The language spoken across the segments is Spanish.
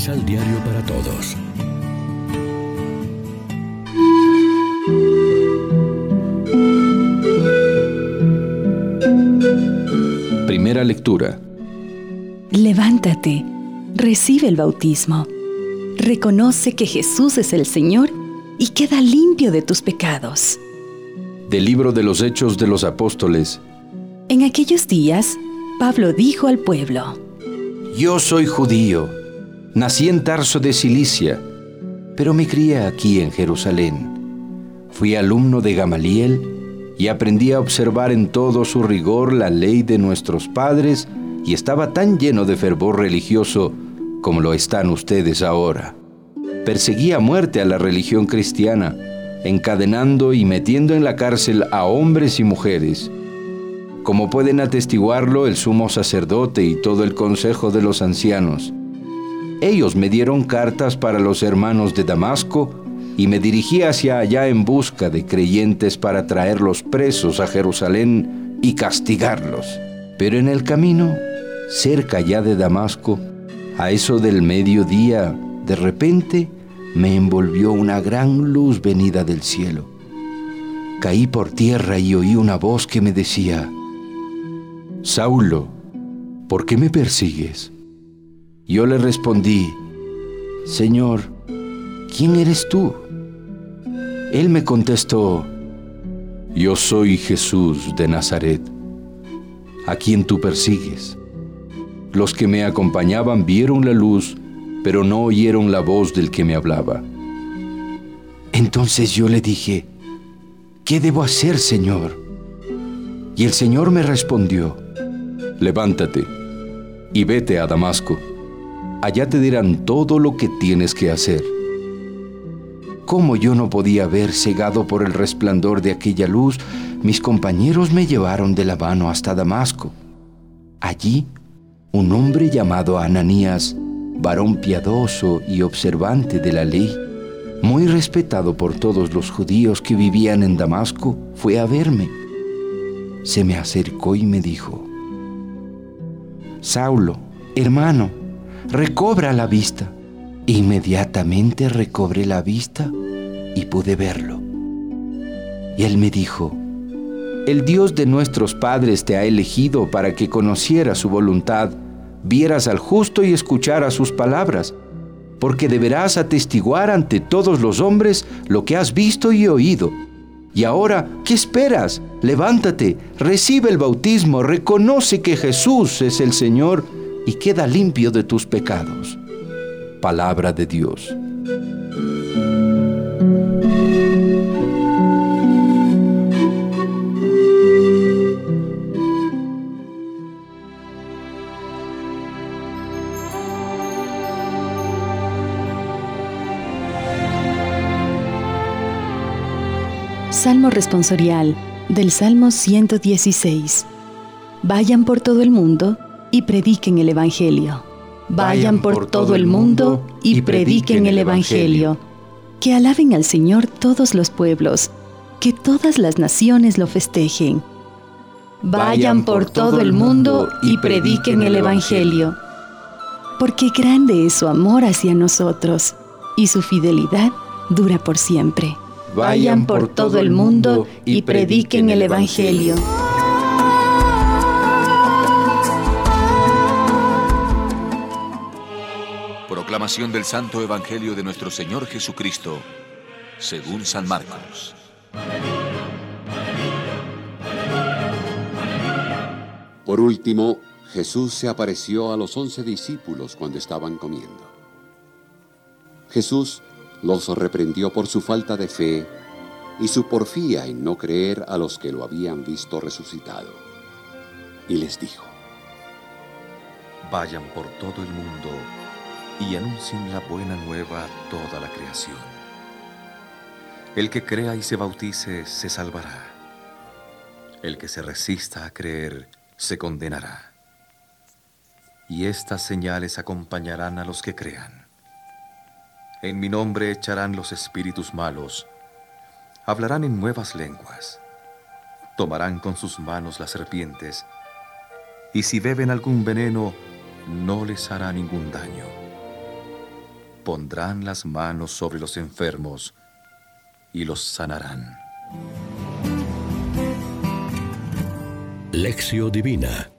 Misal Diario para Todos. Primera lectura. Levántate, recibe el bautismo, reconoce que Jesús es el Señor y queda limpio de tus pecados. Del libro de los Hechos de los Apóstoles. En aquellos días, Pablo dijo al pueblo, Yo soy judío, nací en Tarso de Cilicia, pero me crié aquí en Jerusalén. Fui alumno de Gamaliel y aprendí a observar en todo su rigor la ley de nuestros padres y estaba tan lleno de fervor religioso como lo están ustedes ahora. Perseguía a muerte a la religión cristiana, encadenando y metiendo en la cárcel a hombres y mujeres. Como pueden atestiguarlo el sumo sacerdote y todo el consejo de los ancianos. Ellos me dieron cartas para los hermanos de Damasco y me dirigí hacia allá en busca de creyentes para traerlos presos a Jerusalén y castigarlos. Pero en el camino cerca ya de Damasco, a eso del mediodía, de repente me envolvió una gran luz venida del cielo. Caí por tierra y oí una voz que me decía, Saulo, ¿por qué me persigues? Yo le respondí, Señor, ¿quién eres tú? Él me contestó, Yo soy Jesús de Nazaret, a quien tú persigues. Los que me acompañaban vieron la luz, pero no oyeron la voz del que me hablaba. Entonces yo le dije, ¿qué debo hacer, Señor? Y el Señor me respondió, levántate y vete a Damasco. Allá te dirán todo lo que tienes que hacer. Como yo no podía ver cegado por el resplandor de aquella luz, mis compañeros me llevaron de la mano hasta Damasco. Allí un hombre llamado Ananías, varón piadoso y observante de la ley, muy respetado por todos los judíos que vivían en Damasco, fue a verme. Se me acercó y me dijo, Saulo, hermano, recobra la vista. Inmediatamente recobré la vista y pude verlo. Y él me dijo, el Dios de nuestros padres te ha elegido para que conocieras su voluntad, vieras al justo y escucharas sus palabras, porque deberás atestiguar ante todos los hombres lo que has visto y oído. Y ahora, ¿qué esperas? Levántate, recibe el bautismo, reconoce que Jesús es el Señor y queda limpio de tus pecados. Palabra de Dios. Salmo responsorial del Salmo 116. Vayan por todo el mundo y prediquen el Evangelio. Vayan por todo el mundo y prediquen el Evangelio. Que alaben al Señor todos los pueblos, que todas las naciones lo festejen. Vayan por todo el mundo y prediquen el Evangelio. Porque grande es su amor hacia nosotros y su fidelidad dura por siempre. Vayan por todo el mundo y prediquen el Evangelio. Proclamación del Santo Evangelio de nuestro Señor Jesucristo, según San Marcos. Por último, Jesús se apareció a los once discípulos cuando estaban comiendo. Jesús los reprendió por su falta de fe y su porfía en no creer a los que lo habían visto resucitado. Y les dijo, Vayan por todo el mundo y anuncien la buena nueva a toda la creación. El que crea y se bautice se salvará. El que se resista a creer se condenará. Y estas señales acompañarán a los que crean en mi nombre echarán los espíritus malos, hablarán en nuevas lenguas, tomarán con sus manos las serpientes, y si beben algún veneno, no les hará ningún daño. Pondrán las manos sobre los enfermos y los sanarán. Lección Divina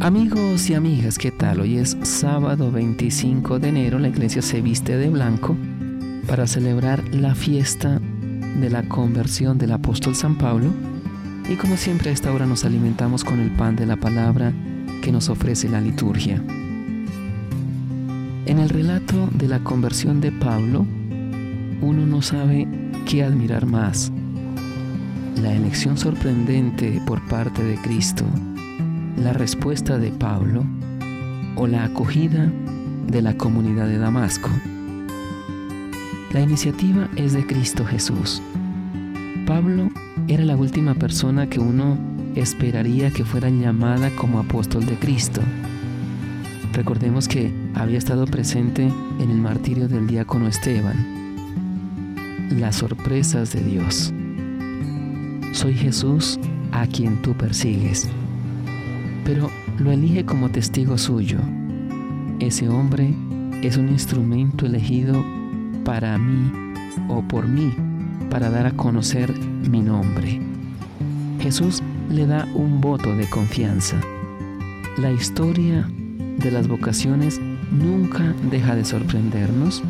Amigos y amigas, ¿qué tal? Hoy es sábado 25 de enero, la iglesia se viste de blanco para celebrar la fiesta de la conversión del apóstol San Pablo y como siempre a esta hora nos alimentamos con el pan de la palabra que nos ofrece la liturgia. En el relato de la conversión de Pablo, uno no sabe qué admirar más. La elección sorprendente por parte de Cristo la respuesta de Pablo o la acogida de la comunidad de Damasco. La iniciativa es de Cristo Jesús. Pablo era la última persona que uno esperaría que fuera llamada como apóstol de Cristo. Recordemos que había estado presente en el martirio del diácono Esteban. Las sorpresas de Dios. Soy Jesús a quien tú persigues pero lo elige como testigo suyo. Ese hombre es un instrumento elegido para mí o por mí para dar a conocer mi nombre. Jesús le da un voto de confianza. La historia de las vocaciones nunca deja de sorprendernos,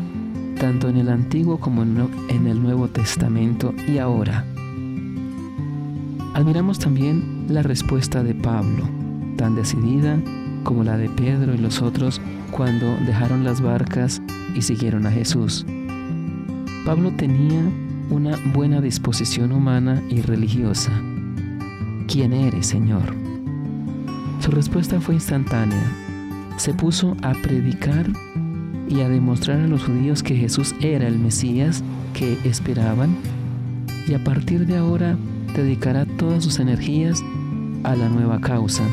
tanto en el Antiguo como en el Nuevo Testamento y ahora. Admiramos también la respuesta de Pablo tan decidida como la de Pedro y los otros cuando dejaron las barcas y siguieron a Jesús. Pablo tenía una buena disposición humana y religiosa. ¿Quién eres, Señor? Su respuesta fue instantánea. Se puso a predicar y a demostrar a los judíos que Jesús era el Mesías que esperaban y a partir de ahora dedicará todas sus energías a la nueva causa,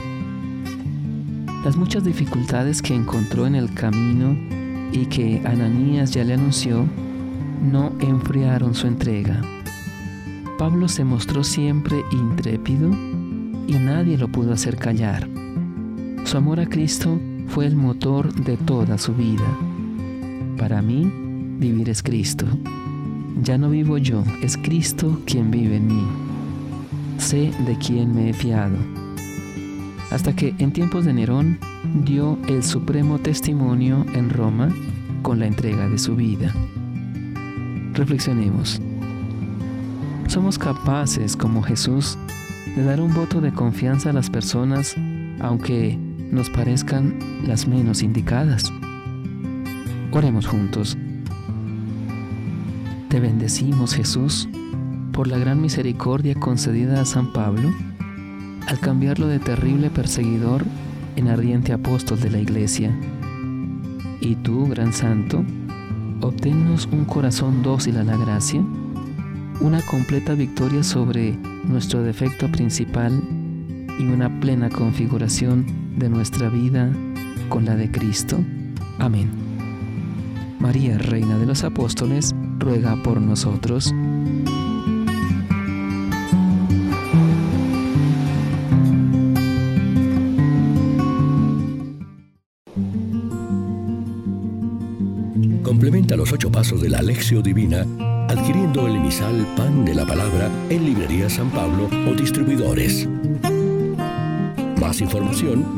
las muchas dificultades que encontró en el camino y que Ananías ya le anunció no enfriaron su entrega. Pablo se mostró siempre intrépido y nadie lo pudo hacer callar. Su amor a Cristo fue el motor de toda su vida. Para mí, vivir es Cristo. Ya no vivo yo, es Cristo quien vive en mí. Sé de quién me he fiado hasta que en tiempos de Nerón dio el supremo testimonio en Roma con la entrega de su vida. Reflexionemos. ¿Somos capaces, como Jesús, de dar un voto de confianza a las personas aunque nos parezcan las menos indicadas? Oremos juntos. Te bendecimos, Jesús, por la gran misericordia concedida a San Pablo al cambiarlo de terrible perseguidor en ardiente apóstol de la iglesia. Y tú, gran santo, obténnos un corazón dócil a la gracia, una completa victoria sobre nuestro defecto principal y una plena configuración de nuestra vida con la de Cristo. Amén. María, Reina de los Apóstoles, ruega por nosotros. Complementa los ocho pasos de la Alexio Divina adquiriendo el emisal Pan de la Palabra en Librería San Pablo o distribuidores. Más información